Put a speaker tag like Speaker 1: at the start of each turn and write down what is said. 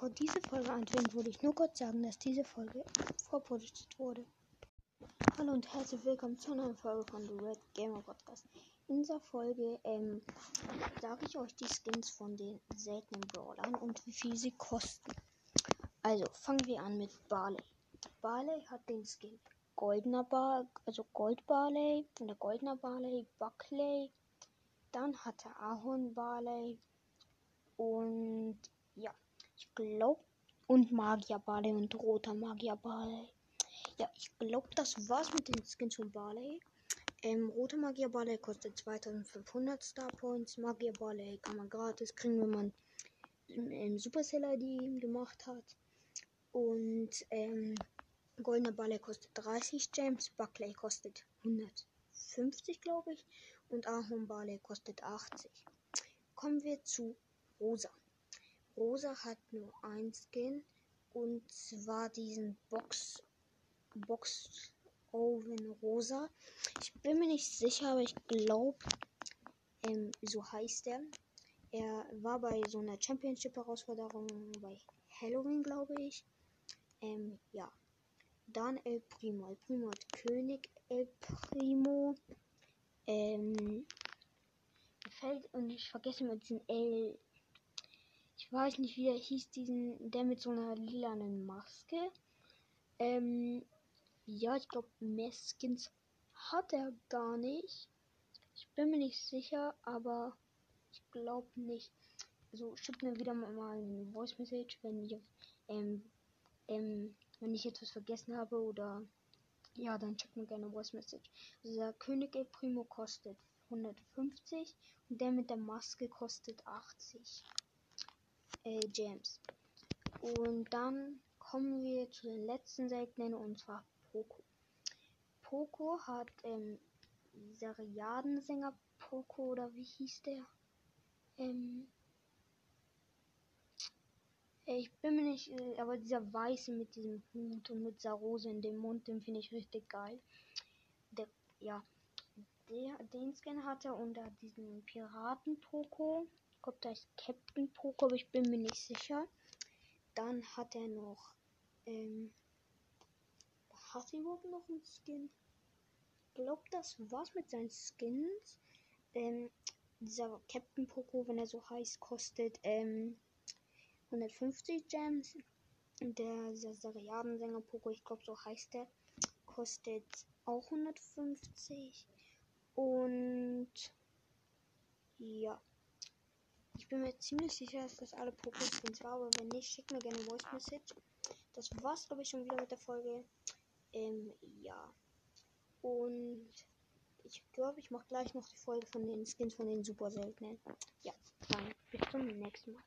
Speaker 1: Bevor diese Folge anfängt, würde ich nur kurz sagen, dass diese Folge vorproduziert wurde. Hallo und herzlich willkommen zu einer Folge von The Red Gamer Podcast. In dieser Folge ähm, sage ich euch die Skins von den seltenen Brawlern und wie viel sie kosten. Also fangen wir an mit Barley. Barley hat den Skin Goldener Bar, also Gold Barley, von der Goldener Barley, Buckley. Dann hat er Ahorn Barley und ja, glaube und Magier Barley und roter Magier Barley. Ja, ich glaube, das war's mit den Skins von Barley. Ähm, roter Magier Barley kostet 2500 Star Points. Magier Barley kann man gratis kriegen, wenn man im Supercell ID gemacht hat. Und ähm, Goldener Barley kostet 30 Gems, Buckley kostet 150, glaube ich, und Ahorn Barley kostet 80. Kommen wir zu Rosa. Rosa hat nur ein Skin und zwar diesen Box Box Oven Rosa. Ich bin mir nicht sicher, aber ich glaube, ähm, so heißt er. Er war bei so einer Championship-Herausforderung bei Halloween, glaube ich. Ähm, ja. Dann El Primo. El Primo hat König El Primo. Ähm, fällt und ich vergesse immer diesen El. Weiß nicht, wie er hieß, diesen, der mit so einer lilanen Maske. Ähm, ja, ich glaube, mehr Skins hat er gar nicht. Ich bin mir nicht sicher, aber ich glaube nicht. Also schickt mir wieder mal eine Voice Message, wenn ich ähm, ähm, wenn ich etwas vergessen habe oder ja, dann checkt mir gerne Voice Message. Also der König El Primo kostet 150 und der mit der Maske kostet 80 äh, Gems. Und dann kommen wir zu den letzten seltenen und zwar Poco. Poco hat ähm, Seriadensänger Poco oder wie hieß der? Ähm, ich bin mir nicht, äh, aber dieser Weiße mit diesem Hut und mit dieser Rose in dem Mund, den finde ich richtig geil. Der, ja, den Skin hat er unter diesen Piraten-Poko. Ich glaube, da ist Captain Poko, aber ich bin mir nicht sicher. Dann hat er noch, ähm, hat er überhaupt noch einen Skin? Ich glaube, das war's mit seinen Skins. Ähm, dieser Captain Poko, wenn er so heißt, kostet, ähm, 150 Gems. Der Seriadensänger Poco, ich glaube so heißt der, kostet auch 150. Und ja. Ich bin mir ziemlich sicher, dass das alle Pokéskins war, aber wenn nicht, schickt mir gerne Voice Message. Das war's, glaube ich, schon wieder mit der Folge. Ähm, ja. Und ich glaube, ich mache gleich noch die Folge von den Skins von den super seltenen. Ja, dann bis zum nächsten Mal.